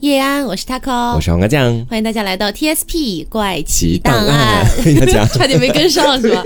叶安，我是 Taco，我是黄瓜酱，欢迎大家来到 TSP 怪奇奇档档案 差点没跟上是吧？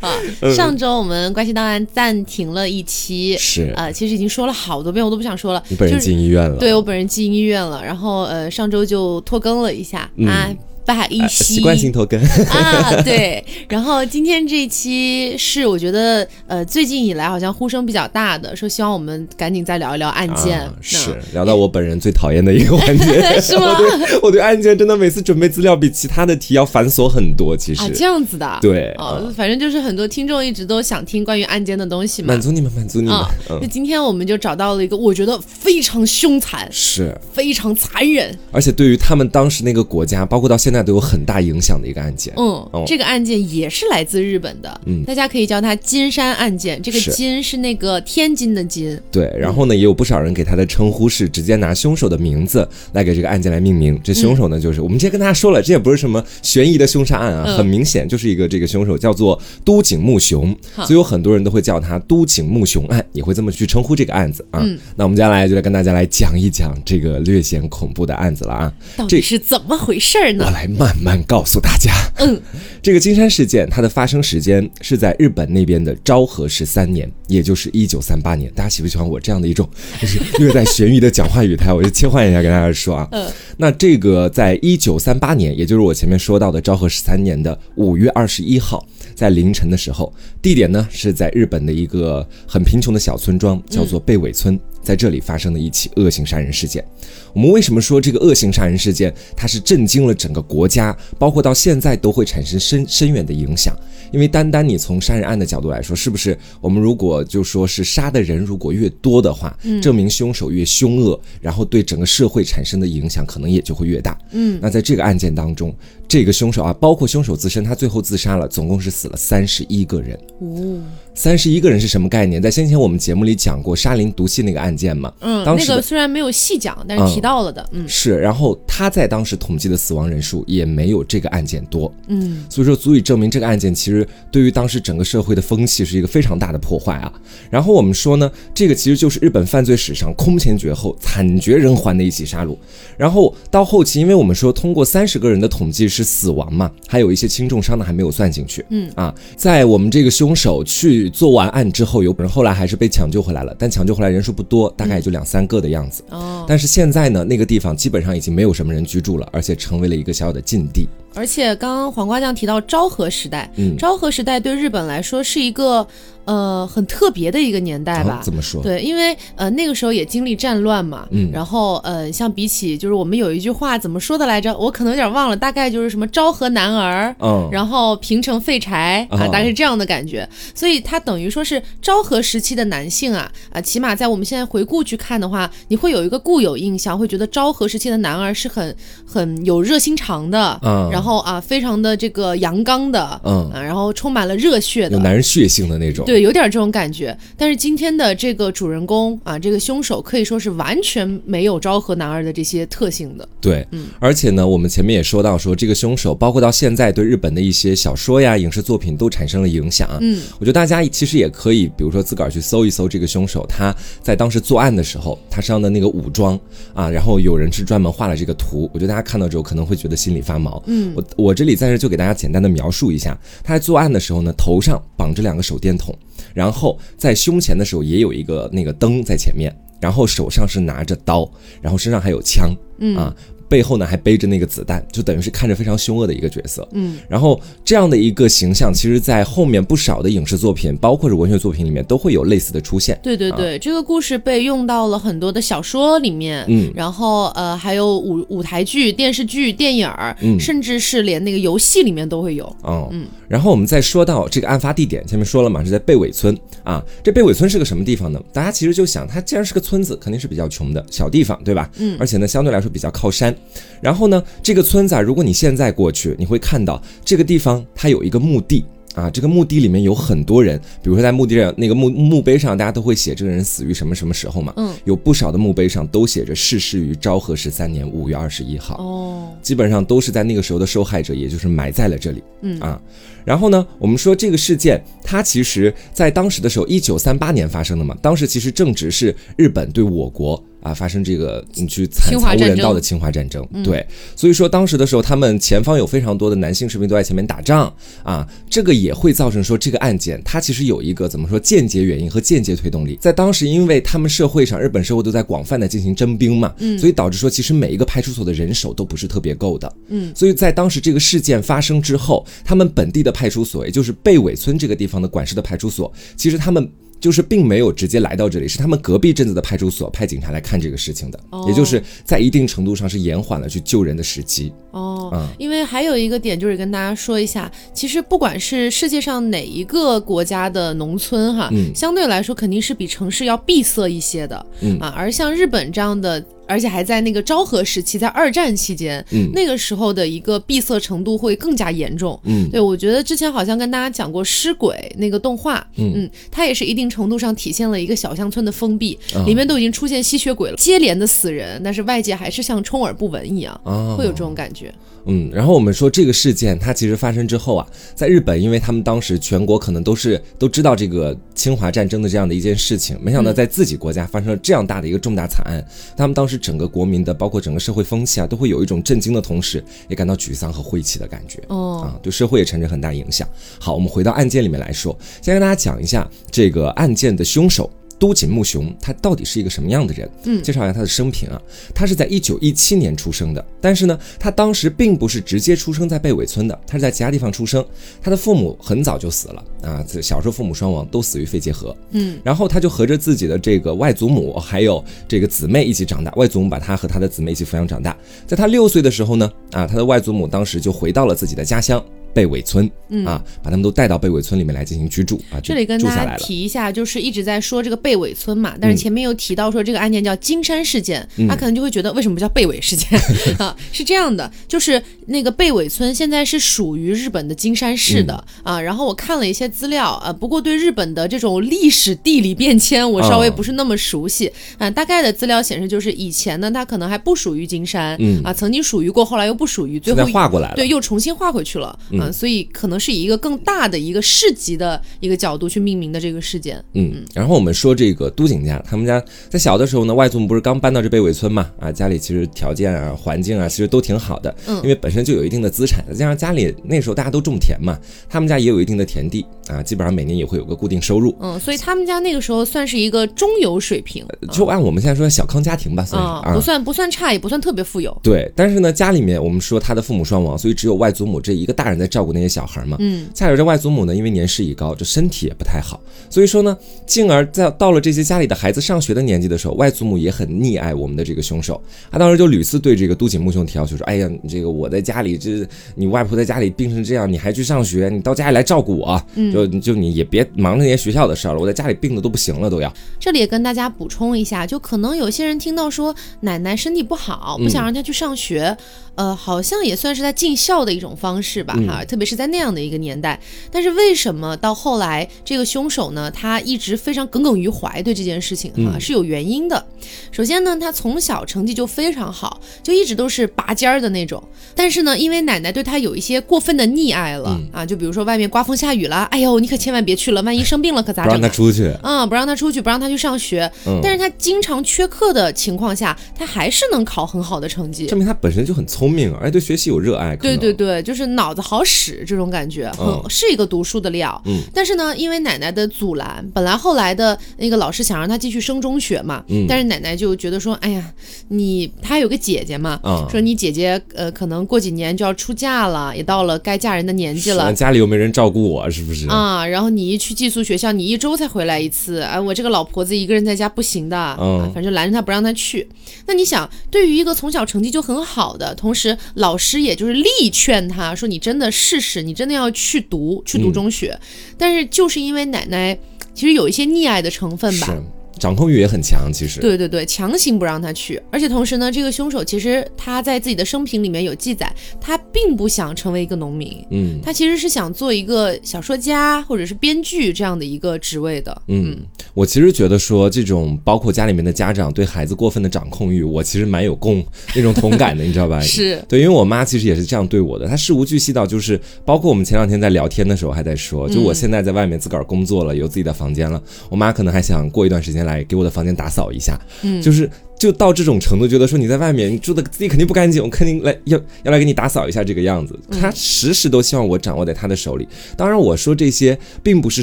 啊，上周我们怪奇档案暂停了一期，是。呃，其实已经说了好多遍，我都不想说了。你本人就进医院了，对我本人进医院了，然后呃，上周就拖更了一下、啊，不好意呃思。习惯性拖更，啊，对。然后今天这一期是我觉得呃最近以来好像呼声比较大的，说希望我们赶紧再聊一聊案件。啊是聊到我本人最讨厌的一个环节，是吗 我对我对案件真的每次准备资料比其他的题要繁琐很多，其实啊，这样子的。对哦，反正就是很多听众一直都想听关于案件的东西嘛满。足你们，满足你们啊，，嗯那，今天我们就找到了一个我觉得非常凶残、是。非常残忍，而且对于他们当时那个国家，包括到现在都有很大影响的一个案件。嗯，哦这个案件也是来自日本的，嗯大家可以叫它金山案件。这个金是那个天津的金，对，然后呢，也有不少人给他的称呼是直接拿凶手的名字来给这个案件来命名。这凶手呢，就是我们之前跟大家说了，这也不是什么悬疑的凶杀案啊，嗯很明显就是一个这个凶手叫做都井木雄，好所以有很多人都会叫他都井木雄案，也会这么去称呼这个案子啊。嗯那我们接下来就来跟大家来讲一讲这个略显恐怖的案子了啊。到底是怎么回事呢？来慢慢告诉大家。嗯，这个金山事件它的发生时间是在日本那边的昭和十三年，也就是一九三八年。大家喜不喜欢我这样的一种 就是略带悬疑的讲话语态？我就切换一下跟大家说啊。嗯，那这个在一九三八年，也就是我前面说到的昭和十三年的五月二十一号。在凌晨的时候，地点呢是在日本的一个很贫穷的小村庄，叫做贝尾村，在这里发生的一起恶性杀人事件。我们为什么说这个恶性杀人事件它是震惊了整个国家，包括到现在都会产生深深远的影响？因为单单你从杀人案的角度来说，是不是我们如果就说是杀的人如果越多的话，证明凶手越凶恶，然后对整个社会产生的影响可能也就会越大。嗯，那在这个案件当中，这个凶手啊，包括凶手自身，他最后自杀了，总共是死了三十一个人。哦，三十一个人是什么概念？在先前我们节目里讲过沙林毒气那个案件嘛，嗯，那当时的个虽然没有细讲，但是提到了的，嗯。是，然后他在当时统计的死亡人数也没有这个案件多，嗯。所以说足以证明这个案件其实对于当时整个社会的风气是一个非常大的破坏啊。然后我们说呢，这个其实就是日本犯罪史上空前绝后、惨绝人寰的一起杀戮。然后到后期，因为我们说通过三十个人的统计是死亡嘛，还有一些轻重伤的还没有算进去，嗯。啊，在我们这个凶手去做完案之后，有人后来还是被抢救回来了，但抢救回来人数不多，大概也就两三个的样子。哦，但是现在呢，那个地方基本上已经没有什么人居住了，而且成为了一个小小的禁地。而且刚刚黄瓜酱提到昭和时代，嗯昭和时代对日本来说是一个呃很特别的一个年代吧啊。怎么说？对，因为呃那个时候也经历战乱嘛，嗯然后呃像比起就是我们有一句话怎么说的来着，我可能有点忘了，大概就是什么昭和男儿，嗯，然后平成废柴啊，哦大概是这样的感觉。所以它等于说是昭和时期的男性啊啊，起码在我们现在回顾去看的话，你会有一个固有印象，会觉得昭和时期的男儿是很很有热心肠的，嗯然后啊非常的这个阳刚的，嗯啊，然后充满了热血的有。男人血性的那种。对，有点这种感觉。但是今天的这个主人公啊，这个凶手可以说是完全没有昭和男儿的这些特性的。对，嗯而且呢，我们前面也说到说这个凶手，包括到现在对日本的一些小说呀、影视作品都产生了影响啊。嗯，我觉得大家其实也可以，比如说自个儿去搜一搜这个凶手，他在当时作案的时候，他身上的那个武装啊，然后有人是专门画了这个图，我觉得大家看到之后可能会觉得心里发毛。嗯我我这里在这就给大家简单的描述一下，他在作案的时候呢，头上绑着两个手电筒，然后在胸前的时候也有一个那个灯在前面，然后手上是拿着刀，然后身上还有枪，嗯啊。背后呢还背着那个子弹，就等于是看着非常凶恶的一个角色。嗯，然后这样的一个形象，其实，在后面不少的影视作品，包括是文学作品里面，都会有类似的出现。对对对，这个故事被用到了很多的小说里面，嗯然后呃还有舞舞台剧、电视剧、电影儿，嗯甚至是连那个游戏里面都会有。哦，然后我们再说到这个案发地点，前面说了嘛，是在贝尾村啊。这贝尾村是个什么地方呢？大家其实就想，它既然是个村子，肯定是比较穷的小地方，对吧？嗯而且呢，相对来说比较靠山。然后呢，这个村子啊，如果你现在过去，你会看到这个地方它有一个墓地。啊，这个墓地里面有很多人，比如说在墓地上那个墓墓碑上，大家都会写这个人死于什么什么时候嘛。嗯，有不少的墓碑上都写着逝世于昭和十三年五月二十一号。哦，基本上都是在那个时候的受害者，也就是埋在了这里。嗯啊，然后呢，我们说这个事件，它其实在当时的时候，一九三八年发生的嘛，当时其实正值是日本对我国。啊发生这个你去惨无人道的侵华战争。对，所以说当时的时候，他们前方有非常多的男性士兵都在前面打仗啊，这个也会造成说这个案件它其实有一个怎么说间接原因和间接推动力。在当时，因为他们社会上日本社会都在广泛的进行征兵嘛，嗯，所以导致说其实每一个派出所的人手都不是特别够的，嗯，所以在当时这个事件发生之后，他们本地的派出所，也就是贝尾村这个地方的管事的派出所，其实他们。就是并没有直接来到这里，是他们隔壁镇子的派出所派警察来看这个事情的，哦也就是在一定程度上是延缓了去救人的时机。哦，嗯因为还有一个点就是跟大家说一下，其实不管是世界上哪一个国家的农村哈，嗯相对来说肯定是比城市要闭塞一些的，嗯啊，而像日本这样的。而且还在那个昭和时期，在二战期间，嗯。那个时候的一个闭塞程度会更加严重。嗯。对，我觉得之前好像跟大家讲过《尸鬼》那个动画，嗯。它也是一定程度上体现了一个小乡村的封闭，啊。里面都已经出现吸血鬼了，接连的死人，但是外界还是像充耳不闻一样，啊。会有这种感觉。嗯，然后我们说这个事件它其实发生之后啊，在日本，因为他们当时全国可能都是都知道这个侵华战争的这样的一件事情，没想到在自己国家发生了这样大的一个重大惨案，他们当时整个国民的包括整个社会风气啊，都会有一种震惊的同时，也感到沮丧和晦气的感觉。哦，啊，对社会也产生很大影响。好，我们回到案件里面来说，先跟大家讲一下这个案件的凶手。都井木雄他到底是一个什么样的人？嗯介绍一下他的生平啊。他是在一九一七年出生的，但是呢，他当时并不是直接出生在贝尾村的，他是在其他地方出生。他的父母很早就死了啊，小时候父母双亡，都死于肺结核。嗯，然后他就和着自己的这个外祖母还有这个姊妹一起长大，外祖母把他和他的姊妹一起抚养长大。在他六岁的时候呢，啊，他的外祖母当时就回到了自己的家乡。贝尾村，啊，把他们都带到贝尾村里面来进行居住啊，这里跟大家。提一下，就是一直在说这个贝尾村嘛，但是前面又提到说这个案件叫金山事件，嗯他可能就会觉得为什么不叫贝尾事件 啊？是这样的，就是那个贝尾村现在是属于日本的金山市的、嗯啊。然后我看了一些资料啊，不过对日本的这种历史地理变迁我稍微不是那么熟悉啊。大概的资料显示，就是以前呢，它可能还不属于金山、嗯啊，曾经属于过，后来又不属于，最后在划过来了，对，又重新划回去了，嗯、所以可能是以一个更大的一个市级的一个角度去命名的这个事件。嗯，然后我们说这个都景家，他们家在小的时候呢，外祖母不是刚搬到这贝尾村嘛，啊，家里其实条件啊、环境啊，其实都挺好的，嗯因为本身就有一定的资产，再加上家里那时候大家都种田嘛，他们家也有一定的田地啊，基本上每年也会有个固定收入，嗯，所以他们家那个时候算是一个中游水平，就按我们现在说小康家庭吧，算是啊、啊不。算不算差，也不算特别富有。对，但是呢，家里面我们说他的父母双亡，所以只有外祖母这一个大人在照顾那些小孩嘛。嗯，恰巧这外祖母呢，因为年事已高，这身体也不太好，所以说呢，进而在到了这些家里的孩子上学的年纪的时候，外祖母也很溺爱我们的这个凶手。他当时就屡次对这个都井木雄提要求说：“哎呀，你这个我在家里，这你外婆在家里病成这样，你还去上学，你到家里来照顾我，就就你也别忙着那些学校的事儿了，我在家里病的都不行了，都要。这里也跟大家补充一下，就可能有些人听到说奶奶身体不好，不想让她去上学，呃，好像也算是在尽孝的一种方式吧，哈、特别是在那样的一个年代。但是为什么到后来这个凶手呢，他一直非常耿耿于怀对这件事情哈、是有原因的。首先呢，他从小成绩就非常好，就一直都是拔尖儿的那种。但是呢，因为奶奶对他有一些过分的溺爱了、啊，就比如说外面刮风下雨了，哎呦，你可千万别去了，万一生病了可咋整不让？他出去。啊、不让他出去，不让他去上学。嗯但是他经常缺课的情况下，他还是能考很好的成绩。证明他本身就很聪明，而且对学习有热爱。对对，对，就是脑子好使这种感觉，嗯很是一个读书的料。嗯但是呢，因为奶奶的阻拦，本来后来的那个老师想让他继续升中学嘛，嗯但是奶奶就觉得说，哎呀，你他有个姐姐嘛，啊说你姐姐呃可能过几年就要出嫁了，也到了该嫁人的年纪了。家里又没人照顾我，是不是？啊，然后你一去寄宿学校，你一周才回来一次，哎，我这个老婆子一个人在家不行的，反正拦着他不让他去。那你想，对于一个从小成绩就很好的，同时老师也就是力劝他说，你真的试试，你真的要去读，去读嗯中学。但是就是因为奶奶其实有一些溺爱的成分吧，是掌控欲也很强，其实。对对对，强行不让他去，而且同时呢，这个凶手其实他在自己的生平里面有记载，他并不想成为一个农民，嗯他其实是想做一个小说家或者是编剧这样的一个职位的。嗯，我其实觉得说这种包括家里面的家长对孩子过分的掌控欲，我其实蛮有共那种同感的，你知道吧？是对，因为我妈其实也是这样对我的，她事无巨细到就是，包括我们前两天在聊天的时候还在说，就我现在在外面自个儿工作了，有自己的房间了，我妈可能还想过一段时间天来给我的房间打扫一下，嗯，就是就到这种程度，觉得说你在外面你住的自己肯定不干净，我肯定来要要来给你打扫一下这个样子。他时时都希望我掌握在他的手里。当然，我说这些并不是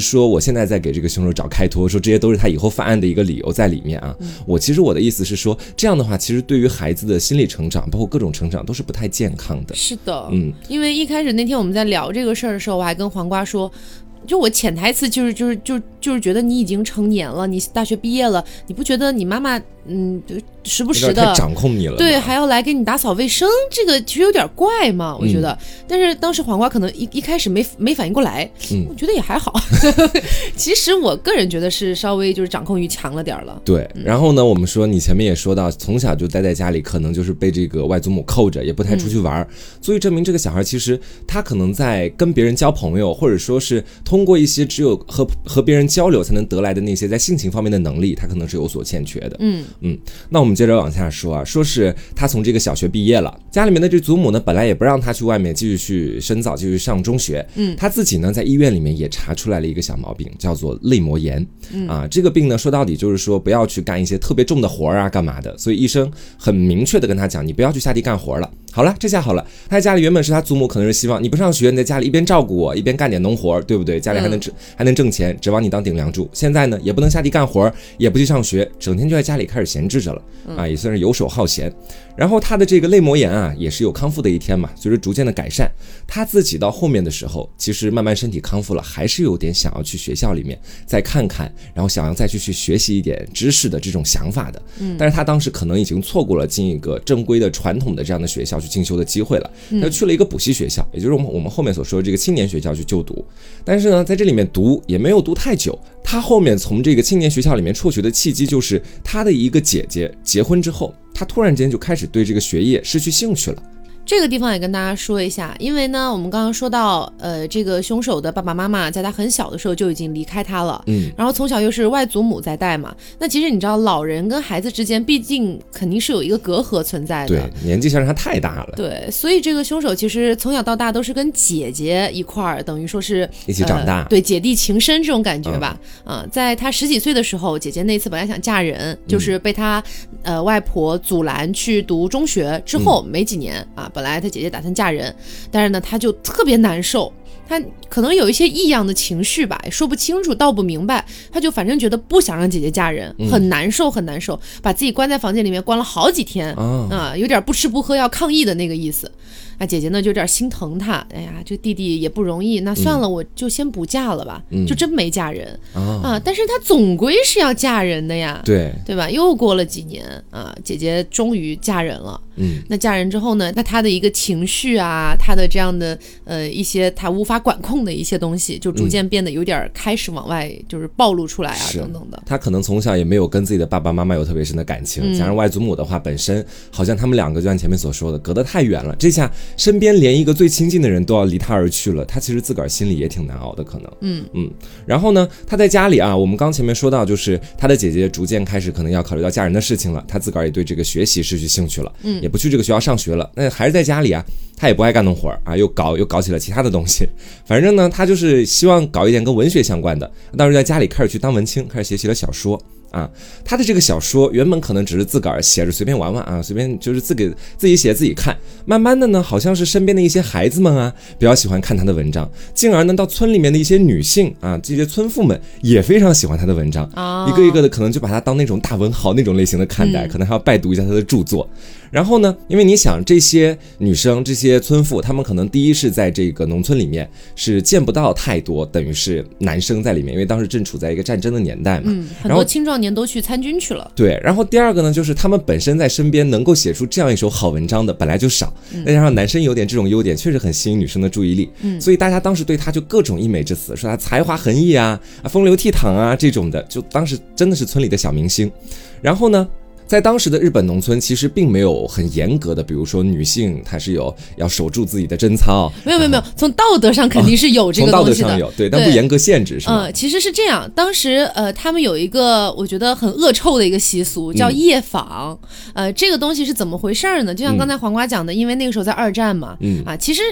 说我现在在给这个凶手找开脱，说这些都是他以后犯案的一个理由在里面啊。我其实我的意思是说，这样的话，其实对于孩子的心理成长，包括各种成长，都是不太健康的。是的，嗯，因为一开始那天我们在聊这个事儿的时候，我还跟黄瓜说。就我潜台词就是就是就就是觉得你已经成年了，你大学毕业了，你不觉得你妈妈嗯就时不时的掌控你了，对，还要来给你打扫卫生，这个其实有点怪嘛，我觉得。但是当时黄瓜可能一一开始没没反应过来，嗯我觉得也还好。其实我个人觉得是稍微就是掌控欲强了点儿了。对，然后呢，我们说你前面也说到，从小就待在家里，可能就是被这个外祖母扣着，也不太出去玩儿，足以证明这个小孩其实他可能在跟别人交朋友，或者说是通过一些只有和和别人交流才能得来的那些在性情方面的能力，他可能是有所欠缺的。嗯嗯，那我们接着往下说啊，说是他从这个小学毕业了，家里面的这祖母呢，本来也不让他去外面继续去深造，继续上中学。嗯他自己呢，在医院里面也查出来了一个小毛病，叫做泪膜炎。嗯啊，这个病呢，说到底就是说不要去干一些特别重的活儿啊，干嘛的。所以医生很明确的跟他讲，你不要去下地干活了。好了，这下好了，他在家里原本是他祖母可能是希望你不上学，你在家里一边照顾我，一边干点农活儿，对不对？家里还能挣、还能挣钱，指望你当顶梁柱。现在呢，也不能下地干活，也不去上学，整天就在家里开始闲置着了，啊，也算是游手好闲。然后他的这个泪膜炎啊，也是有康复的一天嘛。随着逐渐的改善，他自己到后面的时候，其实慢慢身体康复了，还是有点想要去学校里面再看看，然后想要再去去学习一点知识的这种想法的。嗯，但是他当时可能已经错过了进一个正规的传统的这样的学校去进修的机会了，他就去了一个补习学校，也就是我们我们后面所说的这个青年学校去就读。但是呢，在这里面读也没有读太久，他后面从这个青年学校里面辍学的契机，就是他的一个姐姐结婚之后，他突然间就开始对这个学业失去兴趣了。这个地方也跟大家说一下，因为呢，我们刚刚说到，呃，这个凶手的爸爸妈妈在他很小的时候就已经离开他了，嗯，然后从小又是外祖母在带嘛，那其实你知道，老人跟孩子之间毕竟肯定是有一个隔阂存在的，对，年纪相差太大了，对，所以这个凶手其实从小到大都是跟姐姐一块儿，等于说是一起长大。呃对，姐弟情深这种感觉吧。啊、在他十几岁的时候，姐姐那次本来想嫁人，就是被他呃外婆阻拦去读中学之后没几年啊，本来他姐姐打算嫁人，但是呢，他就特别难受。他可能有一些异样的情绪吧，也说不清楚，道不明白。他就反正觉得不想让姐姐嫁人，很难受，很难受，把自己关在房间里面关了好几天啊啊，有点不吃不喝要抗议的那个意思。啊，姐姐呢就有点心疼他，哎呀，这弟弟也不容易，那算了，我就先不嫁了吧，嗯就真没嫁人啊，啊。但是她总归是要嫁人的呀，对，对吧？又过了几年啊，姐姐终于嫁人了。嗯，那嫁人之后呢？那她的一个情绪啊，她的这样的呃一些她无法管控的一些东西，就逐渐变得有点开始往外就是暴露出来啊，等等的。她可能从小也没有跟自己的爸爸妈妈有特别深的感情，嗯加上外祖母的话，本身好像他们两个就像前面所说的，隔得太远了。这下身边连一个最亲近的人都要离他而去了，他其实自个儿心里也挺难熬的，可能。嗯嗯，然后呢，他在家里啊，我们刚前面说到，就是他的姐姐逐渐开始可能要考虑到嫁人的事情了，他自个儿也对这个学习失去兴趣了，嗯也不去这个学校上学了，那还是在家里啊，他也不爱干农活儿啊，又搞又搞起了其他的东西，反正呢，他就是希望搞一点跟文学相关的，当时在家里开始去当文青，开始写起了小说。啊，他的这个小说原本可能只是自个儿写着随便玩玩啊，随便就是自给自己写自己看。慢慢的呢，好像是身边的一些孩子们啊，比较喜欢看他的文章，进而呢，到村里面的一些女性啊，这些村妇们也非常喜欢他的文章，啊，一个一个的可能就把他当那种大文豪那种类型的看待，嗯可能还要拜读一下他的著作。然后呢，因为你想这些女生、这些村妇，她们可能第一是在这个农村里面是见不到太多，等于是男生在里面，因为当时正处在一个战争的年代嘛。嗯，很多青壮年都去参军去了。对，然后第二个呢，就是他们本身在身边能够写出这样一首好文章的本来就少，嗯再加上男生有点这种优点，确实很吸引女生的注意力，嗯，所以大家当时对他就各种溢美之词，说他才华横溢啊，啊风流倜傥啊这种的，就当时真的是村里的小明星。然后呢，在当时的日本农村，其实并没有很严格的，比如说女性她是有要守住自己的贞操，没有没有没有，从道德上肯定是有这个东西的。道德上有，对，但不严格限制是吗？嗯，其实是这样，当时呃，他们有一个我觉得很恶臭的一个习俗，叫嗯夜访。呃，这个东西是怎么回事儿呢？就像刚才黄瓜讲的，因为那个时候在二战嘛，嗯啊，其实。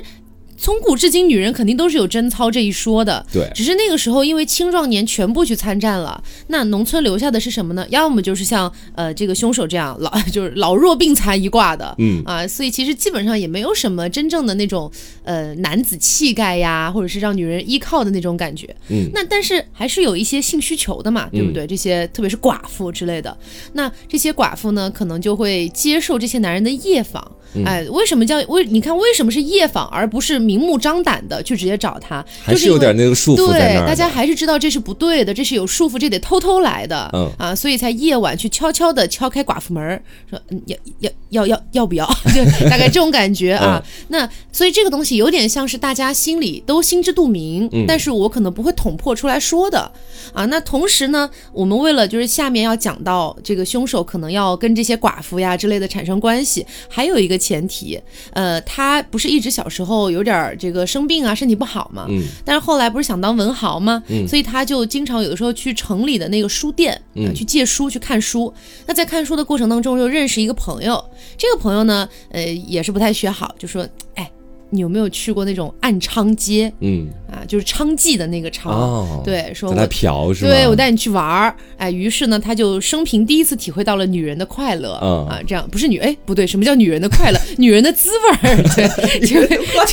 从古至今，女人肯定都是有贞操这一说的。对，只是那个时候因为青壮年全部去参战了，那农村留下的是什么呢？要么就是像呃这个凶手这样老 就是老弱病残一挂的，嗯啊，所以其实基本上也没有什么真正的那种呃男子气概呀，或者是让女人依靠的那种感觉。嗯，那但是还是有一些性需求的嘛，对不对？这些特别是寡妇之类的，那这些寡妇呢，可能就会接受这些男人的夜访。嗯哎，为什么叫为？你看为什么是夜访，而不是明目张胆的去直接找他？还就是有点那个束缚在对。大家还是知道这是不对的，这是有束缚，这得偷偷来的，嗯啊，所以才夜晚去悄悄的敲开寡妇门，说嗯要要要要要不要，就大概这种感觉啊。嗯那所以这个东西有点像是大家心里都心知肚明，嗯但是我可能不会捅破出来说的啊。那同时呢，我们为了就是下面要讲到这个凶手可能要跟这些寡妇呀之类的产生关系，还有一个前提，呃，他不是一直小时候有点儿这个生病啊，身体不好嘛，嗯。但是后来不是想当文豪吗？嗯。所以他就经常有的时候去城里的那个书店，呃嗯去借书去看书。那在看书的过程当中，又认识一个朋友，这个朋友呢，呃，也是不太学好，就说，哎，你有没有去过那种暗娼街？嗯。啊？就是娼妓的那个娼。哦，对，说在那我嫖是吧？对我带你去玩儿，哎，于是呢，他就生平第一次体会到了女人的快乐、嗯。啊，这样不是女哎不对，什么叫女人的快乐？女人的滋味儿，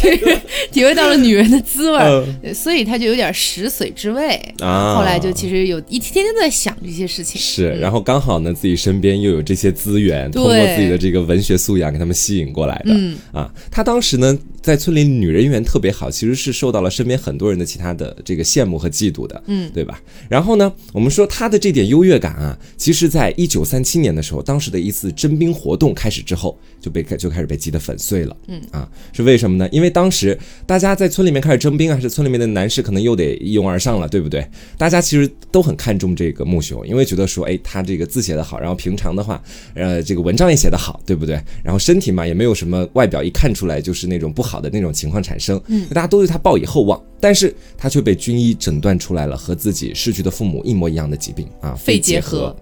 对，体会到了女人的滋味儿，嗯。所以他就有点食髓之味。啊，后来就其实有一天天都在想这些事情，是，然后刚好呢，自己身边又有这些资源，通过自己的这个文学素养给他们吸引过来的。嗯。啊，他当时呢，在村里女人缘特别好，其实是受到了身边很多人的其他的这个羡慕和嫉妒的，嗯，对吧？然后呢，我们说他的这点优越感啊，其实在一九三七年的时候，当时的一次征兵活动开始之后，就被就开始被击得粉碎了。嗯啊，是为什么呢？因为当时大家在村里面开始征兵啊，是村里面的男士可能又得一拥而上了，对不对？大家其实都很看重这个穆雄，因为觉得说，哎，他这个字写得好，然后平常的话，呃，这个文章也写得好，对不对？然后身体嘛，也没有什么外表一看出来就是那种不好的那种情况产生，嗯，大家都对他抱以厚望，但是他却被军医诊断出来了和自己逝去的父母一模一样的疾病啊，肺结核核。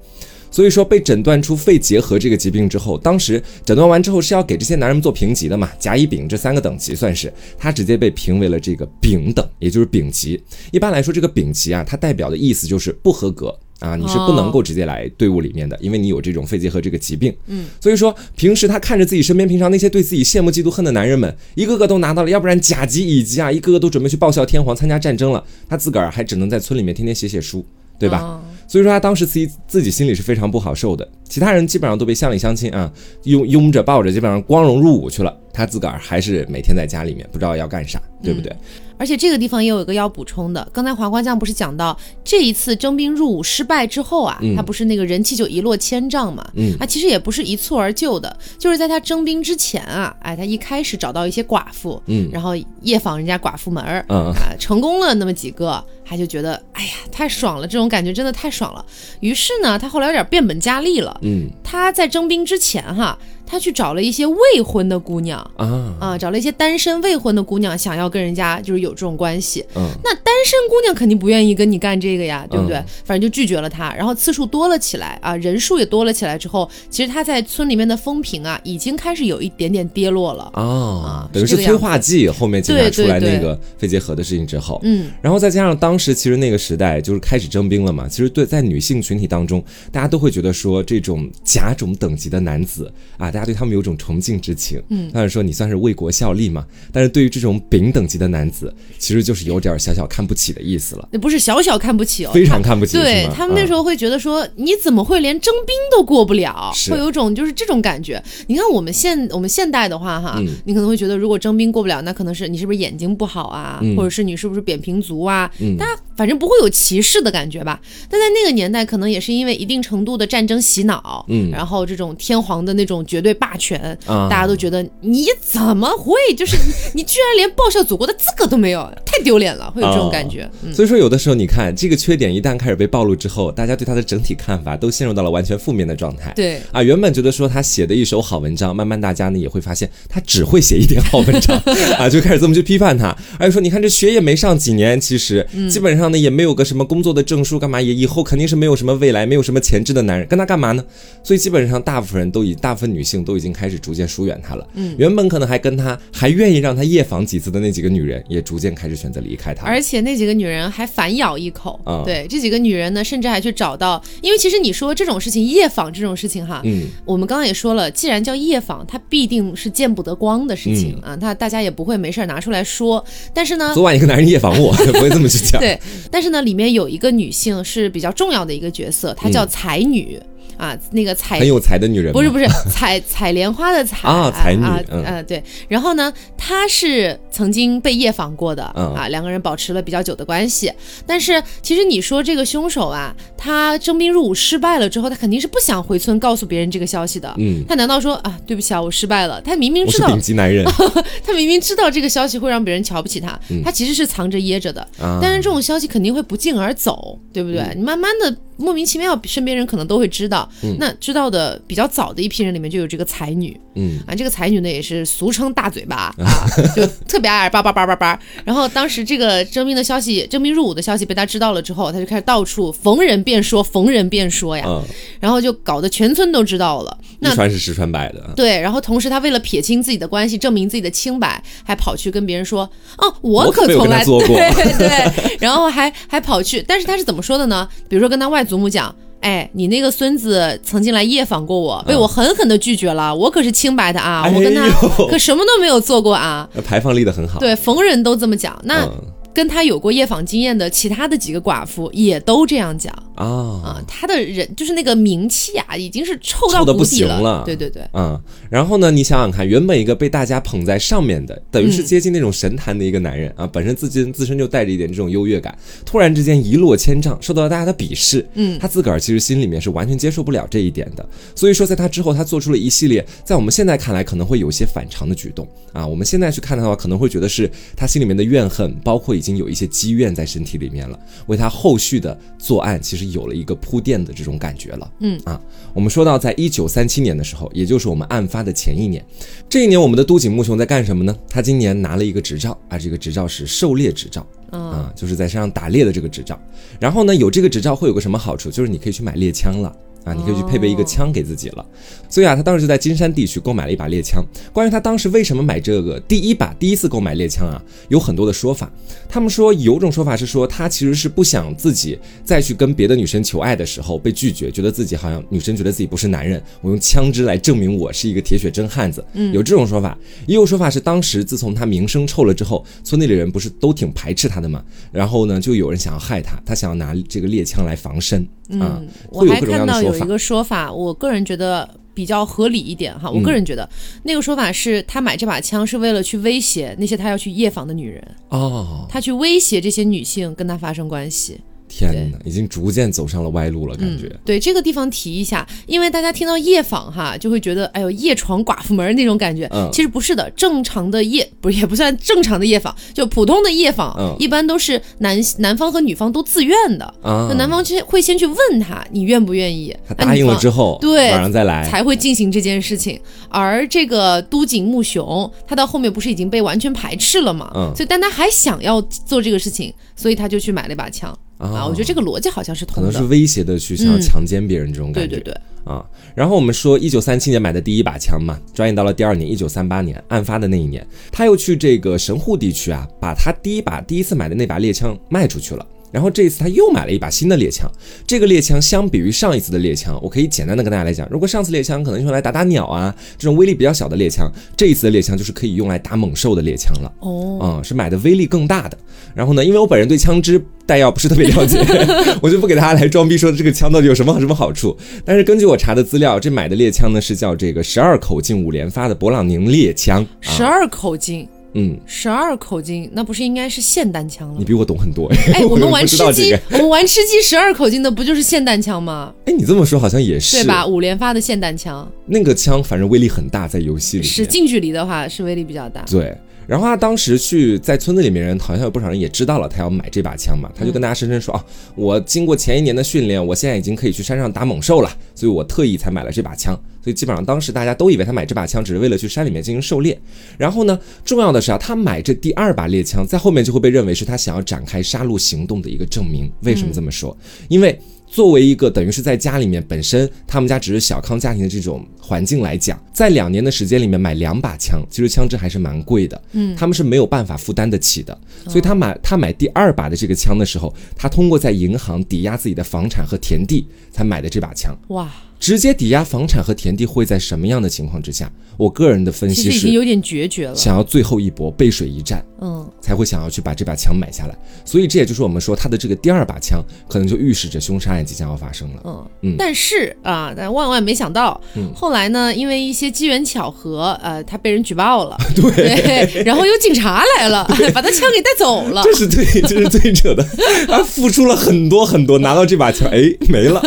所以说被诊断出肺结核这个疾病之后，当时诊断完之后是要给这些男人们做评级的嘛，甲、乙、丙这三个等级算是，他直接被评为了这个丙等，也就是丙级。一般来说，这个丙级啊，它代表的意思就是不合格。啊，你是不能够直接来队伍里面的，因为你有这种肺结核这个疾病。嗯，所以说平时他看着自己身边平常那些对自己羡慕嫉妒恨的男人们，一个个都拿到了，要不然甲级、乙级啊，一个个都准备去报效天皇参加战争了，他自个儿还只能在村里面天天写写书，对吧？哦所以说他当时自己自己心里是非常不好受的，其他人基本上都被乡里乡亲啊拥拥着抱着，基本上光荣入伍去了，他自个儿还是每天在家里面不知道要干啥，对不对？而且这个地方也有一个要补充的，刚才黄瓜酱不是讲到这一次征兵入伍失败之后啊，嗯。他不是那个人气就一落千丈嘛，嗯。啊，其实也不是一蹴而就的，就是在他征兵之前啊，哎，他一开始找到一些寡妇，嗯。然后夜访人家寡妇门儿，嗯。啊，成功了那么几个，他就觉得哎呀太爽了，这种感觉真的太爽了。于是呢，他后来有点变本加厉了，嗯。他在征兵之前哈，他去找了一些未婚的姑娘。啊啊，找了一些单身未婚的姑娘，想要跟人家就是有这种关系。嗯那单身姑娘肯定不愿意跟你干这个呀，对不对？嗯反正就拒绝了他，然后次数多了起来啊，人数也多了起来之后，其实他在村里面的风评啊，已经开始有一点点跌落了。啊，等于是催化剂。后面检查对出来那个肺结核的事情之后，嗯，然后再加上当时其实那个时代就是开始征兵了嘛，其实对在女性群体当中，大家都会觉得说这种甲种等级的男子啊，大家对他们有种崇敬之情。嗯，当然说你算是为国效力嘛，但是对于这种丙等级的男子，其实就是有点小小看不起的意思了，那不是小小看不起哦，非常看不起。对他们那时候会觉得说，你怎么会连征兵都过不了？是会有种就是这种感觉。你看我们现我们现代的话哈，嗯你可能会觉得如果征兵过不了，那可能是你是不是眼睛不好啊，嗯或者是你是不是扁平足啊？嗯大家反正不会有歧视的感觉吧？但在那个年代，可能也是因为一定程度的战争洗脑，嗯然后这种天皇的那种绝对霸权，啊大家都觉得你怎么会就是你你居然连报效祖国的资格都没有，太丢脸了，会有这种感觉。嗯，所以说，有的时候你看这个缺点一旦开始被暴露之后，大家对他的整体看法都陷入到了完全负面的状态。对。啊，原本觉得说他写的一手好文章，慢慢大家呢也会发现他只会写一点好文章 啊，就开始这么去批判他，而且说你看这学也没上几年，其实基本上上呢也没有个什么工作的证书，干嘛也以后肯定是没有什么未来，没有什么潜质的男人，跟他干嘛呢？所以基本上大部分人都已，大部分女性都已经开始逐渐疏远他了。嗯，原本可能还跟他还愿意让他夜访几次的那几个女人，也逐渐开始选择离开他。而且那几个女人还反咬一口。啊对，这几个女人呢，甚至还去找到，因为其实你说这种事情，夜访这种事情哈，嗯，我们刚刚也说了，既然叫夜访，它必定是见不得光的事情、啊，那大家也不会没事儿拿出来说。但是呢，昨晚一个男人夜访我，不会这么去讲。对，但是呢，里面有一个女性是比较重要的一个角色，她叫才女。啊，那个采很有才的女人不是不是 采采莲花的采啊才女啊嗯呃对，然后呢，她是曾经被夜访过的、嗯啊，两个人保持了比较久的关系。但是其实你说这个凶手啊，他征兵入伍失败了之后，他肯定是不想回村告诉别人这个消息的。嗯，他难道说啊，对不起啊，我失败了？他明明知道顶，级男人 他明明知道这个消息会让别人瞧不起他，他其实是藏着掖着的。啊。但是这种消息肯定会不胫而走，对不对？嗯你慢慢的莫名其妙，身边人可能都会知道。那知道的比较早的一批人里面就有这个才女嗯啊，这个才女呢也是俗称大嘴巴 啊，就特别爱叭叭叭叭叭。然后当时这个征兵的消息，征兵入伍的消息被他知道了之后，他就开始到处逢人便说，逢人便说呀，嗯，然后就搞得全村都知道了。那一传十，十传百的。对，然后同时他为了撇清自己的关系，证明自己的清白，还跑去跟别人说：“哦，我我可从来做过对对，然后还还跑去，但是他是怎么说的呢？比如说跟他外祖母讲。哎，你那个孙子曾经来夜访过我，被我狠狠的拒绝了。我可是清白的啊，我跟他 可什么都没有做过啊。那排放立的很好。对，逢人都这么讲。那嗯跟他有过夜访经验的其他的几个寡妇也都这样讲啊。啊。他的人就是那个名气啊，已经是臭到臭得不行了。对对对，嗯，然后呢，你想想看，原本一个被大家捧在上面的，等于是接近那种神坛的一个男人、啊，本身自己自身就带着一点这种优越感，突然之间一落千丈，受到了大家的鄙视，嗯。他自个儿其实心里面是完全接受不了这一点的，所以说在他之后，他做出了一系列在我们现在看来可能会有些反常的举动啊，我们现在去看他的话，可能会觉得是他心里面的怨恨，包括已经有一些积怨在身体里面了，为他后续的作案其实有了一个铺垫的这种感觉了。嗯啊，我们说到在一九三七年的时候，也就是我们案发的前一年，这一年我们的都井木雄在干什么呢？他今年拿了一个执照啊，这个执照是狩猎执照。嗯啊，就是在山上打猎的这个执照。然后呢，有这个执照会有个什么好处？就是你可以去买猎枪了。啊，你可以去配备一个枪给自己了，所以啊，他当时就在金山地区购买了一把猎枪。关于他当时为什么买这个第一把第一次购买猎枪啊，有很多的说法。他们说有种说法是说他其实是不想自己再去跟别的女生求爱的时候被拒绝，觉得自己好像女生觉得自己不是男人，我用枪支来证明我是一个铁血真汉子。嗯，有这种说法，也有说法是当时自从他名声臭了之后，村里的人不是都挺排斥他的嘛，然后呢，就有人想要害他，他想要拿这个猎枪来防身啊，嗯，会有各种各样的说法。到有一个说法，我个人觉得比较合理一点哈。我个人觉得、那个说法是他买这把枪是为了去威胁那些他要去夜访的女人，哦，他去威胁这些女性跟他发生关系。天哪，已经逐渐走上了歪路了，感觉。对这个地方提一下，因为大家听到夜访哈，就会觉得哎呦夜闯寡妇门那种感觉。嗯其实不是的，正常的夜不是也不算正常的夜访，就普通的夜访，嗯一般都是男男方和女方都自愿的。啊那，男方先会先去问他你愿不愿意，他答应了之后。后，对晚上再来。才会进行这件事情。而这个都井木雄，他到后面不是已经被完全排斥了嘛？嗯所以但他还想要做这个事情，所以他就去买了一把枪啊。啊我觉得这个逻辑好像是通的。可能是威胁的去想要嗯强奸别人这种感觉。对对对，啊，然后我们说，一九三七年买的第一把枪嘛，转眼到了第二年，一九三八年案发的那一年，他又去这个神户地区啊，把他第一把第一次买的那把猎枪卖出去了。然后这一次他又买了一把新的猎枪，这个猎枪相比于上一次的猎枪，我可以简单的跟大家来讲，如果上次猎枪可能用来打打鸟啊，这种威力比较小的猎枪，这一次的猎枪就是可以用来打猛兽的猎枪了。哦，嗯，是买的威力更大的。然后呢，因为我本人对枪支弹药不是特别了解，我就不给大家来装逼说这个枪到底有什么什么好处。但是根据我查的资料，这买的猎枪呢是叫这个十二口径五连发的勃朗宁猎枪。啊、十二口径，嗯，十二口径，那不是应该是霰弹枪了你？比我懂很多。哎，我们 玩吃鸡，这个。我们玩吃鸡十二口径的不就是霰弹枪吗？哎，你这么说好像也是对吧？？五连发的霰弹枪，那个枪反正威力很大，在游戏里。是近距离的话是威力比较大。对，然后他当时去在村子里面人，好像有不少人也知道了他要买这把枪嘛，他就跟大家声称说啊，我经过前一年的训练，我现在已经可以去山上打猛兽了，所以我特意才买了这把枪。所以基本上当时大家都以为他买这把枪只是为了去山里面进行狩猎。然后呢，重要的是啊，他买这第二把猎枪，在后面就会被认为是他想要展开杀戮行动的一个证明。为什么这么说？因为。作为一个等于是在家里面本身他们家只是小康家庭的这种环境来讲，在两年的时间里面买两把枪，其实枪支还是蛮贵的，嗯，他们是没有办法负担得起的，所以他买他买第二把的这个枪的时候，他通过在银行抵押自己的房产和田地才买的这把枪，哇。直接抵押房产和田地会在什么样的情况之下？我个人的分析是，已经有点决绝了，想要最后一搏，背水一战，嗯，才会想要去把这把枪买下来。所以这也就是我们说他的这个第二把枪，可能就预示着凶杀案即将要发生了。嗯嗯。但是啊，但万万没想到，后来呢，因为一些机缘巧合，呃，他被人举报了，对，然后有警察来了，把他枪给带走了。这是最，这是最扯的。他付出了很多很多，拿到这把枪，哎，没了，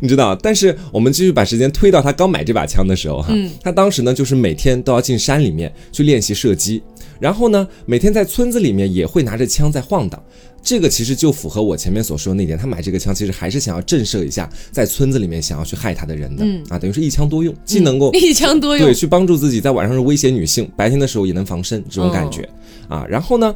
你知道？但是。我们继续把时间推到他刚买这把枪的时候，哈，他当时呢就是每天都要进山里面去练习射击，然后呢每天在村子里面也会拿着枪在晃荡，这个其实就符合我前面所说的那点，他买这个枪其实还是想要震慑一下在村子里面想要去害他的人的，啊，等于是一枪多用，既能够一枪多用，对，去帮助自己在晚上是威胁女性，白天的时候也能防身这种感觉，啊，然后呢。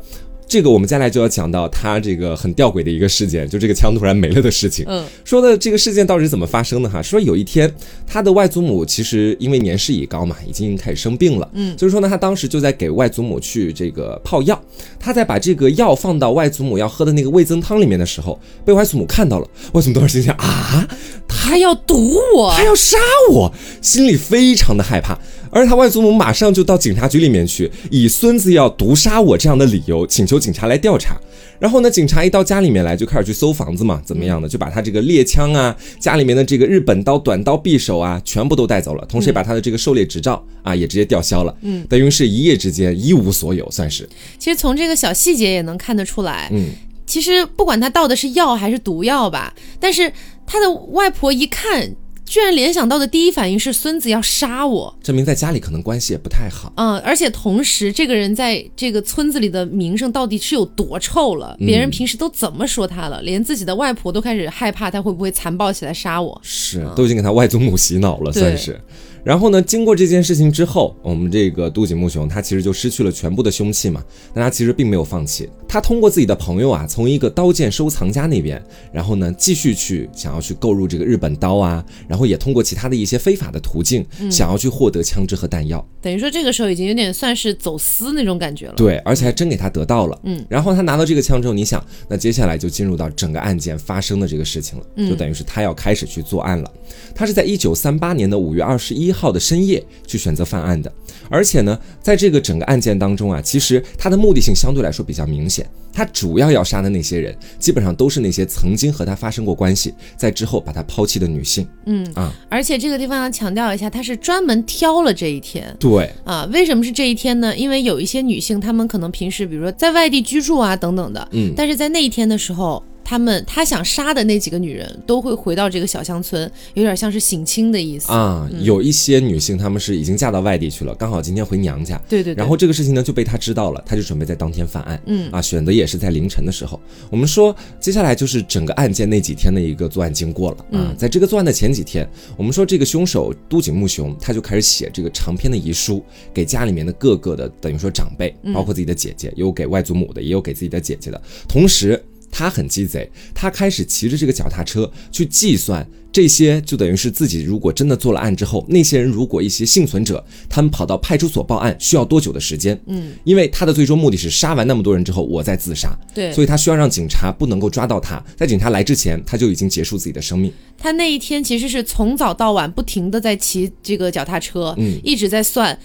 这个我们接下来就要讲到他这个很吊诡的一个事件，就这个枪突然没了的事情。嗯，说的这个事件到底是怎么发生的哈？说有一天他的外祖母其实因为年事已高嘛，已经开始生病了。嗯，所以说呢，他当时就在给外祖母去这个泡药。他在把这个药放到外祖母要喝的那个味增汤里面的时候，被外祖母看到了。外祖母当时心想啊，他要毒我，他要杀我，心里非常的害怕。而他外祖母马上就到警察局里面去，以孙子要毒杀我这样的理由，请求警察来调查。然后呢，警察一到家里面来，就开始去搜房子嘛，怎么样的，就把他这个猎枪啊，家里面的这个日本刀、短刀、匕首啊，全部都带走了，同时也把他的这个狩猎执照啊，也直接吊销了。嗯，等于是一夜之间一无所有，算是。其实从这个小细节也能看得出来，嗯，其实不管他盗的是药还是毒药吧，但是他的外婆一看。居然联想到的第一反应是孙子要杀我，证明在家里可能关系也不太好。嗯，而且同时这个人在这个村子里的名声到底是有多臭了？别人平时都怎么说他了？连自己的外婆都开始害怕他会不会残暴起来杀我？是，都已经给他外祖母洗脑了，算是。然后呢？经过这件事情之后，我们这个都井木雄他其实就失去了全部的凶器嘛。但他其实并没有放弃，他通过自己的朋友啊，从一个刀剑收藏家那边，然后呢继续去想要去购入这个日本刀啊，然后也通过其他的一些非法的途径，想要去获得枪支和弹药。等于说这个时候已经有点算是走私那种感觉了。对，而且还真给他得到了。嗯。然后他拿到这个枪之后，你想，那接下来就进入到整个案件发生的这个事情了，就等于是他要开始去作案了。他是在一九三八年的五月二十一号的深夜。去选择犯案的，而且呢，在这个整个案件当中啊，其实他的目的性相对来说比较明显。他主要要杀的那些人，基本上都是那些曾经和他发生过关系，在之后把他抛弃的女性。嗯啊，而且这个地方要强调一下，他是专门挑了这一天。对啊，为什么是这一天呢？因为有一些女性，她们可能平时比如说在外地居住啊等等的，嗯，但是在那一天的时候。他们他想杀的那几个女人都会回到这个小乡村，有点像是省亲的意思啊。有一些女性她们是已经嫁到外地去了，刚好今天回娘家。对对。然后这个事情呢就被他知道了，他就准备在当天犯案。嗯啊，选择也是在凌晨的时候。我们说接下来就是整个案件那几天的一个作案经过了啊。在这个作案的前几天，我们说这个凶手都井木雄他就开始写这个长篇的遗书，给家里面的各个的等于说长辈，包括自己的姐姐，有给外祖母的，也有给自己的姐姐的，同时。他很鸡贼，他开始骑着这个脚踏车去计算这些，就等于是自己如果真的做了案之后，那些人如果一些幸存者，他们跑到派出所报案需要多久的时间？嗯，因为他的最终目的是杀完那么多人之后，我再自杀。对，所以他需要让警察不能够抓到他，在警察来之前，他就已经结束自己的生命。他那一天其实是从早到晚不停的在骑这个脚踏车，嗯，一直在算。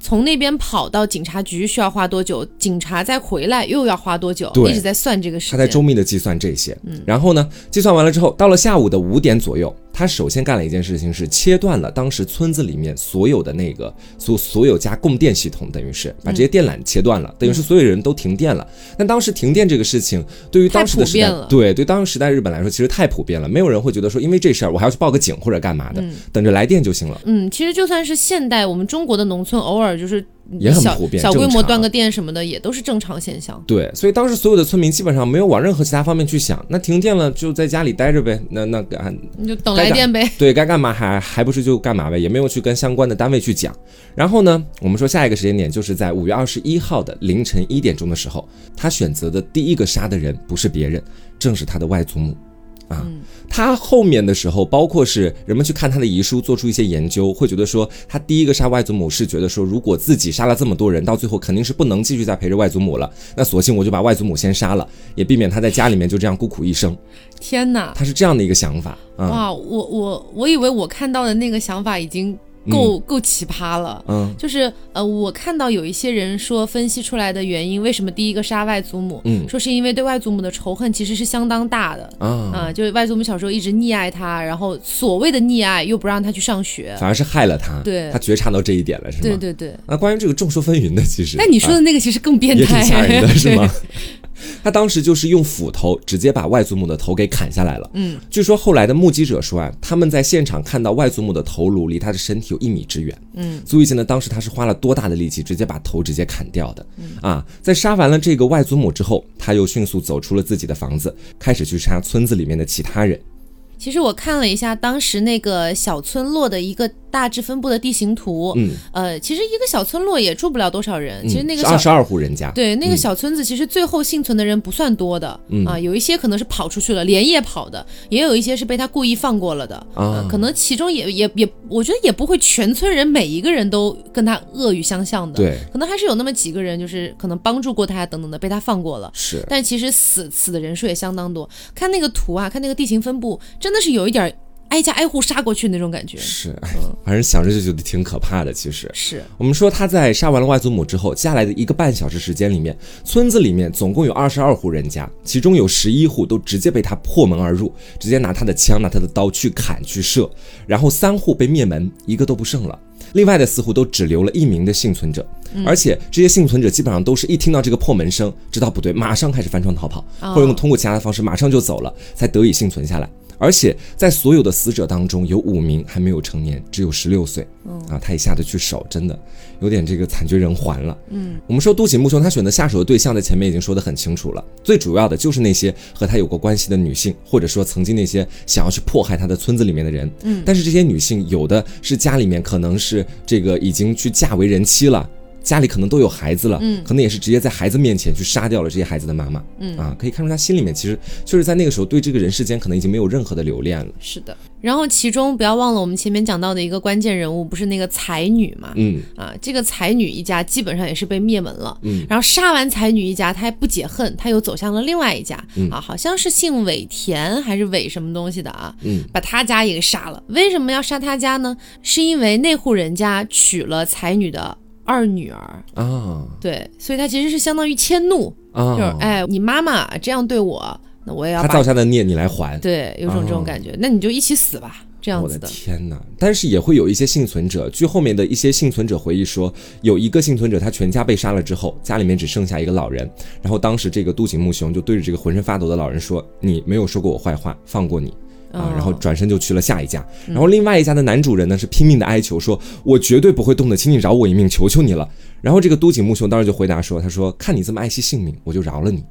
从那边跑到警察局需要花多久？警察再回来又要花多久？一直在算这个时间。他在周密的计算这些，嗯，然后呢，计算完了之后，到了下午的五点左右。他首先干了一件事情，是切断了当时村子里面所有的那个所所有家供电系统，等于是把这些电缆切断了，等于是所有人都停电了。但当时停电这个事情，对于当时的时代，对对当时时代日本来说，其实太普遍了，没有人会觉得说因为这事儿我还要去报个警或者干嘛的，等着来电就行了。嗯，其实就算是现代我们中国的农村，偶尔就是。也很普遍小规模断个电什么的也都是正常现象。对，所以当时所有的村民基本上没有往任何其他方面去想，那停电了就在家里待着呗，那那干你就等来电呗。对该干嘛还还不是就干嘛呗，也没有去跟相关的单位去讲。然后呢，我们说下一个时间点就是在五月二十一号的凌晨一点钟的时候，他选择的第一个杀的人不是别人，正是他的外祖母。啊，他后面的时候，包括是人们去看他的遗书，做出一些研究，会觉得说，他第一个杀外祖母是觉得说，如果自己杀了这么多人，到最后肯定是不能继续再陪着外祖母了，那索性我就把外祖母先杀了，也避免他在家里面就这样孤苦一生。天哪！他是这样的一个想法啊，哇，我我我以为我看到的那个想法已经够、够奇葩了。嗯就是呃，我看到有一些人说分析出来的原因，为什么第一个杀外祖母，嗯说是因为对外祖母的仇恨其实是相当大的。啊，啊、就是外祖母小时候一直溺爱他，然后所谓的溺爱又不让他去上学。反而是害了他，对他觉察到这一点了，是吗？对对对，那关于这个众说纷纭的，其实，但你说的那个其实更变也态，挺吓人的，是吗？他当时就是用斧头直接把外祖母的头给砍下来了。嗯，据说后来的目击者说啊，他们在现场看到外祖母的头颅离他的身体有一米之远。嗯，足以见得当时他是花了多大的力气，直接把头直接砍掉的。嗯啊，在杀完了这个外祖母之后，他又迅速走出了自己的房子，开始去杀村子里面的其他人。其实我看了一下当时那个小村落的一个大致分布的地形图，嗯，呃，其实一个小村落也住不了多少人，其实那个小二十二户人家。对，那个小村子其实最后幸存的人不算多的、嗯啊，有一些可能是跑出去了，连夜跑的，也有一些是被他故意放过了的啊呃可能其中也也也，我觉得也不会全村人每一个人都跟他恶语相向的，，对，可能还是有那么几个人就是可能帮助过他等等的，被他放过了。是。但其实死死的人数也相当多，看那个图啊，看那个地形分布，真的是有一点儿挨家挨户杀过去那种感觉。是，哎反正想着就觉得挺可怕的。其实，是，我们说他在杀完了外祖母之后，接下来的一个半小时时间里面，村子里面总共有二十二户人家，其中有十一户都直接被他破门而入，直接拿他的枪、拿他的刀去砍去射，然后三户被灭门，一个都不剩了。另外的四户都只留了一名的幸存者，而且这些幸存者基本上都是一听到这个破门声，知道不对，马上开始翻窗逃跑，哦或者用通过其他的方式马上就走了，才得以幸存下来。而且在所有的死者当中，有五名还没有成年，只有十六岁。啊，他也下得去手，真的有点这个惨绝人寰了。嗯，我们说杜锦木兄他选择下手的对象，在前面已经说得很清楚了，最主要的就是那些和他有过关系的女性，或者说曾经那些想要去迫害他的村子里面的人。嗯，但是这些女性有的是家里面可能是这个已经去嫁为人妻了。家里可能都有孩子了，嗯，可能也是直接在孩子面前去杀掉了这些孩子的妈妈，嗯啊，可以看出他心里面其实就是在那个时候对这个人世间可能已经没有任何的留恋了，是的。然后其中不要忘了我们前面讲到的一个关键人物，不是那个才女嘛？嗯啊，这个才女一家基本上也是被灭门了。嗯，然后杀完才女一家，他还不解恨，他又走向了另外一家。嗯啊，好像是姓尾田还是尾什么东西的啊？嗯，把他家也给杀了。为什么要杀他家呢？是因为那户人家娶了才女的二女儿。啊对，所以他其实是相当于迁怒，啊，就是哎，你妈妈这样对我，那我也要他把造下的孽你来还，对，有种这种哦感觉，那你就一起死吧，这样我的。天哪！但是也会有一些幸存者，据后面的一些幸存者回忆说，有一个幸存者他全家被杀了之后，家里面只剩下一个老人，然后当时这个杜景木雄就对着这个浑身发抖的老人说：“你没有说过我坏话，放过你。”啊，然后转身就去了下一家，然后另外一家的男主人呢是拼命的哀求说：“我绝对不会动的，请你饶我一命，求求你了。”然后这个都井木雄当时就回答说：“他说看你这么爱惜性命，我就饶了你。”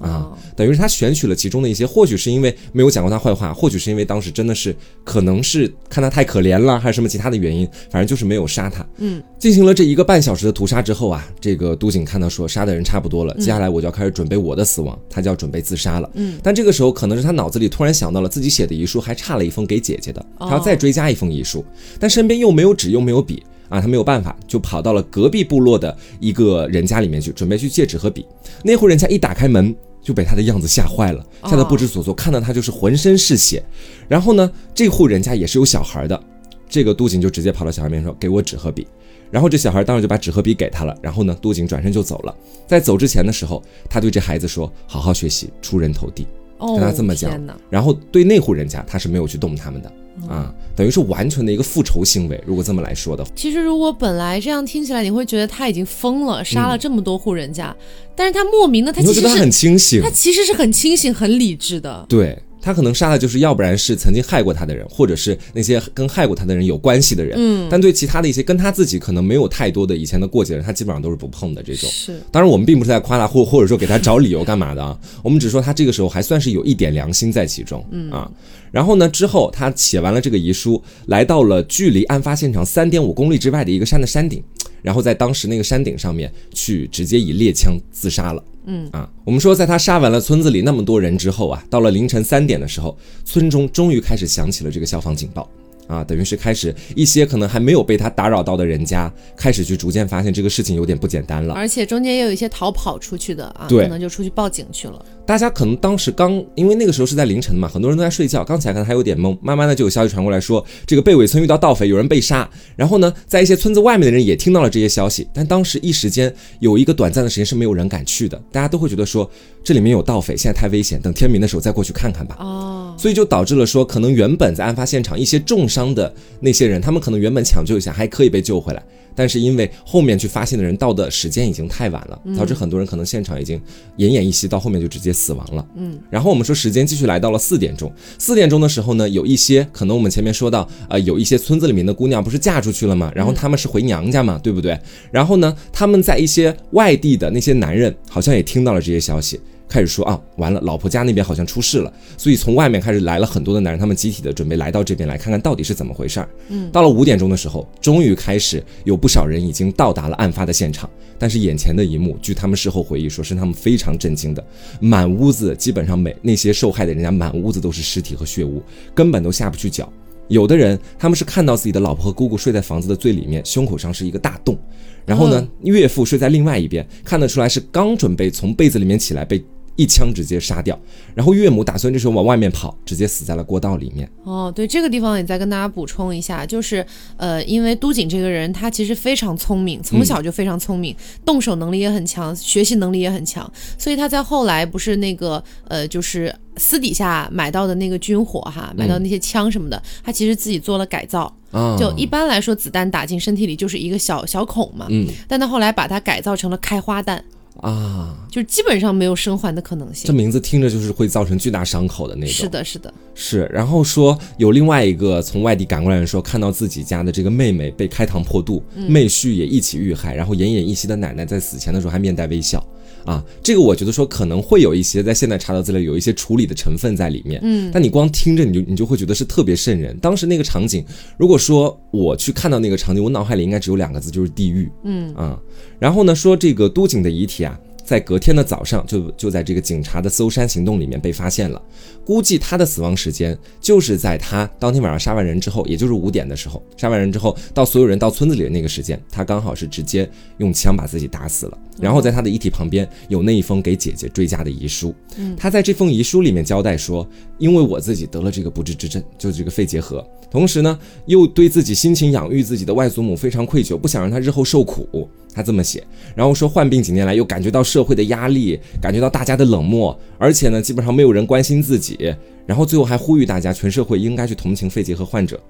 啊，哦等于是他选取了其中的一些，或许是因为没有讲过他坏话，或许是因为当时真的是可能是看他太可怜了，还是什么其他的原因，反正就是没有杀他。嗯，进行了这一个半小时的屠杀之后啊，这个都警看到说杀的人差不多了，接下来我就要开始准备我的死亡，他就要准备自杀了。嗯，但这个时候可能是他脑子里突然想到了自己写的遗书还差了一封给姐姐的，哦他要再追加一封遗书，但身边又没有纸又没有笔。啊，他没有办法，就跑到了隔壁部落的一个人家里面去，准备去借纸和笔。那户人家一打开门，就被他的样子吓坏了，吓得不知所措，看到他就是浑身是血。然后呢，这户人家也是有小孩的，这个都井就直接跑到小孩面前说：“给我纸和笔。”然后这小孩当时就把纸和笔给他了。然后呢，都井转身就走了。在走之前的时候，他对这孩子说：“好好学习，出人头地。”哦，跟他这么讲然后对那户人家他是没有去动他们的啊，等于是完全的一个复仇行为。如果这么来说的话，其实如果本来这样听起来，你会觉得他已经疯了，杀了这么多户人家，但是他莫名的，他其实是很清醒。他，其实是很清醒、很理智的。对他可能杀的就是要不然是曾经害过他的人，或者是那些跟害过他的人有关系的人。嗯，但对其他的一些跟他自己可能没有太多的以前的过节的人，他基本上都是不碰的这种。是，当然我们并不是在夸他，或或者说给他找理由干嘛的啊，我们只说他这个时候还算是有一点良心在其中。嗯啊，然后呢，之后他写完了这个遗书，来到了距离案发现场三点五公里之外的一个山的山顶。然后在当时那个山顶上面去直接以猎枪自杀了。嗯啊，我们说在他杀完了村子里那么多人之后啊，到了凌晨三点的时候，村中终于开始响起了这个消防警报。啊，等于是开始一些可能还没有被他打扰到的人家，开始去逐渐发现这个事情有点不简单了。而且中间也有一些逃跑出去的啊，对，可能就出去报警去了。大家可能当时刚，因为那个时候是在凌晨嘛，很多人都在睡觉，刚起来可能还有点懵。慢慢的就有消息传过来说，这个贝尾村遇到盗匪，有人被杀。然后呢，在一些村子外面的人也听到了这些消息，但当时一时间有一个短暂的时间是没有人敢去的，大家都会觉得说这里面有盗匪，现在太危险，等天明的时候再过去看看吧。哦，所以就导致了说，可能原本在案发现场一些重伤的那些人，他们可能原本抢救一下还可以被救回来。但是因为后面去发现的人到的时间已经太晚了，导致很多人可能现场已经奄奄一息，到后面就直接死亡了。嗯，然后我们说时间继续来到了四点钟，四点钟的时候呢，有一些可能我们前面说到，呃，有一些村子里面的姑娘不是嫁出去了吗？然后他们是回娘家嘛，对不对？然后呢，他们在一些外地的那些男人好像也听到了这些消息。开始说啊，完了，老婆家那边好像出事了，所以从外面开始来了很多的男人，他们集体的准备来到这边来看看到底是怎么回事儿。嗯，到了五点钟的时候，终于开始有不少人已经到达了案发的现场，但是眼前的一幕，据他们事后回忆说，是他们非常震惊的，满屋子基本上每那些受害的人家满屋子都是尸体和血污，根本都下不去脚。有的人他们是看到自己的老婆和姑姑睡在房子的最里面，胸口上是一个大洞，然后呢，岳父睡在另外一边，看得出来是刚准备从被子里面起来被。一枪直接杀掉，然后岳母打算这时候往外面跑，直接死在了过道里面。哦，对，这个地方也再跟大家补充一下，就是呃，因为都景这个人他其实非常聪明，从小就非常聪明，动手能力也很强，学习能力也很强，所以他在后来不是那个呃，就是私底下买到的那个军火哈，买到那些枪什么的，他其实自己做了改造。就一般来说，子弹打进身体里就是一个小小孔嘛，嗯，但他后来把它改造成了开花弹。啊，就基本上没有生还的可能性。这名字听着就是会造成巨大伤口的那种。是的，是的，是。然后说有另外一个从外地赶过来人说，看到自己家的这个妹妹被开膛破肚，妹婿也一起遇害，然后奄奄一息的奶奶在死前的时候还面带微笑。啊，这个我觉得说可能会有一些在现在查到资料有一些处理的成分在里面。嗯，但你光听着你就你就会觉得是特别瘆人。当时那个场景，如果说我去看到那个场景，我脑海里应该只有两个字，就是地狱。嗯啊，然后呢说这个都警的遗体啊。在隔天的早上，就就在这个警察的搜山行动里面被发现了。估计他的死亡时间就是在他当天晚上杀完人之后，也就是五点的时候，杀完人之后到所有人到村子里的那个时间，他刚好是直接用枪把自己打死了。然后在他的遗体旁边有那一封给姐姐追加的遗书。他在这封遗书里面交代说，因为我自己得了这个不治之症，就这个肺结核，同时呢又对自己辛勤养育自己的外祖母非常愧疚，不想让她日后受苦。他这么写，然后说患病几年来又感觉到社会的压力，感觉到大家的冷漠，而且呢，基本上没有人关心自己。然后最后还呼吁大家，全社会应该去同情肺结核患者，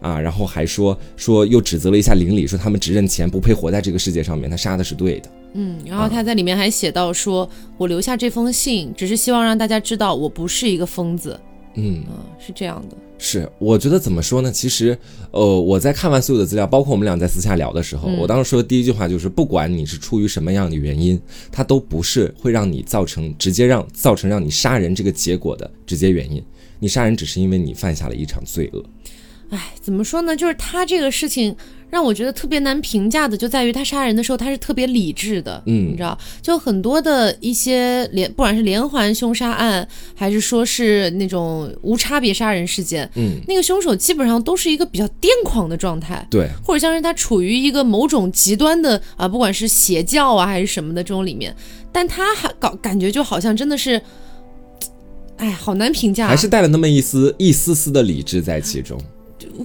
啊，然后还说说又指责了一下邻里，说他们只认钱，不配活在这个世界上面。他杀的是对的。嗯，然后他在里面还写到说，我留下这封信，只是希望让大家知道我不是一个疯子。嗯，是这样的。是，我觉得怎么说呢？其实，呃，我在看完所有的资料，包括我们俩在私下聊的时候，我当时说的第一句话就是，不管你是出于什么样的原因，它都不是会让你造成直接让造成让你杀人这个结果的直接原因。你杀人只是因为你犯下了一场罪恶。哎，怎么说呢？就是他这个事情。让我觉得特别难评价的，就在于他杀人的时候，他是特别理智的，嗯，你知道，就很多的一些连，不管是连环凶杀案，还是说是那种无差别杀人事件，嗯，那个凶手基本上都是一个比较癫狂的状态，对，或者像是他处于一个某种极端的啊，不管是邪教啊还是什么的这种里面，但他还搞感觉就好像真的是，哎，好难评价，还是带了那么一丝一丝丝的理智在其中。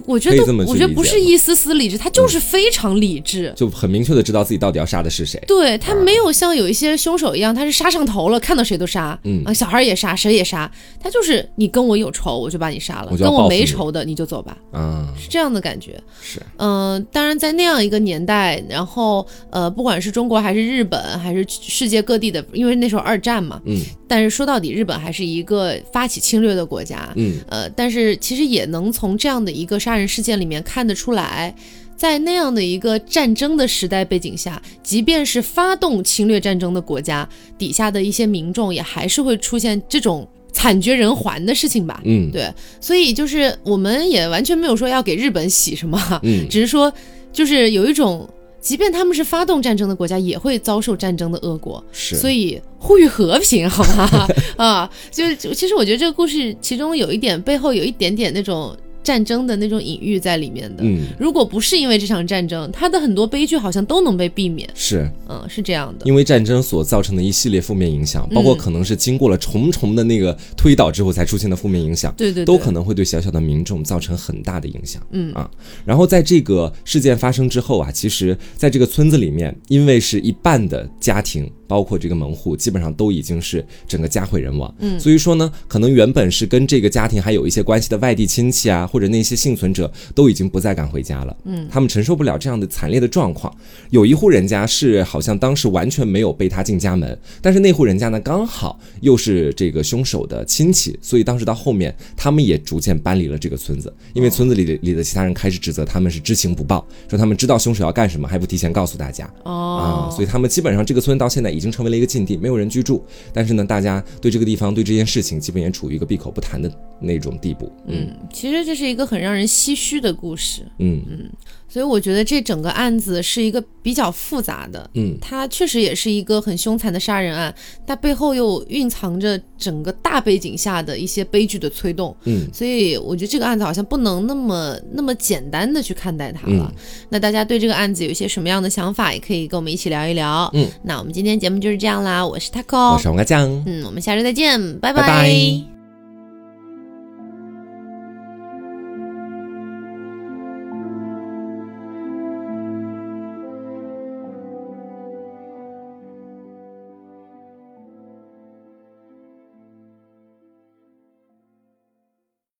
我觉得我觉得不是一丝丝理智，他就是非常理智。就很明确的知道自己到底要杀的是谁。对他没有像有一些凶手一样，他是杀上头了，看到谁都杀，嗯啊，小孩也杀，谁也杀。他就是你跟我有仇，我就把你杀了；跟我没仇的，你就走吧，啊，是这样的感觉。是，嗯、当然在那样一个年代，然后呃，不管是中国还是日本，还是世界各地的，因为那时候二战嘛，嗯但是说到底，日本还是一个发起侵略的国家，嗯呃，但是其实也能从这样的一个杀人事件里面看得出来，在那样的一个战争的时代背景下，即便是发动侵略战争的国家，底下的一些民众也还是会出现这种惨绝人寰的事情吧。嗯对，所以就是我们也完全没有说要给日本洗什么，嗯 只是说就是有一种，即便他们是发动战争的国家，也会遭受战争的恶果。是，所以呼吁和平，好吗？啊，就是就其实我觉得这个故事其中有一点背后有一点点那种战争的那种隐喻在里面的。嗯如果不是因为这场战争，他的很多悲剧好像都能被避免。是嗯，是这样的。因为战争所造成的一系列负面影响，包括嗯可能是经过了重重的那个推导之后才出现的负面影响。对对对，都可能会对小小的民众造成很大的影响。嗯啊，然后在这个事件发生之后啊，其实在这个村子里面，因为是一半的家庭，包括这个门户，基本上都已经是整个家毁人亡。嗯所以说呢，可能原本是跟这个家庭还有一些关系的外地亲戚啊，或者那些幸存者，都已经不再敢回家了。嗯，他们承受不了这样的惨烈的状况。有一户人家是好像当时完全没有被他进家门，但是那户人家呢，刚好又是这个凶手的亲戚，所以当时到后面，他们也逐渐搬离了这个村子，因为村子里的里的其他人开始指责他们是知情不报，说他们知道凶手要干什么，还不提前告诉大家。哦啊，，所以他们基本上这个村到现在已经成为了一个禁地，没有人居住。但是呢，大家对这个地方、对这件事情，基本也处于一个闭口不谈的那种地步。嗯嗯，其实这是一个很让人唏嘘的故事，嗯嗯所以我觉得这整个案子是一个比较复杂的。嗯，它确实也是一个很凶残的杀人案，但背后又蕴藏着整个大背景下的一些悲剧的催动。嗯所以我觉得这个案子好像不能那么那么简单的去看待它了。嗯那大家对这个案子有一些什么样的想法，也可以跟我们一起聊一聊。嗯，那我们今天节目就是这样啦，我是 Taco，我是王阿酱。嗯，我们下周再见，拜拜拜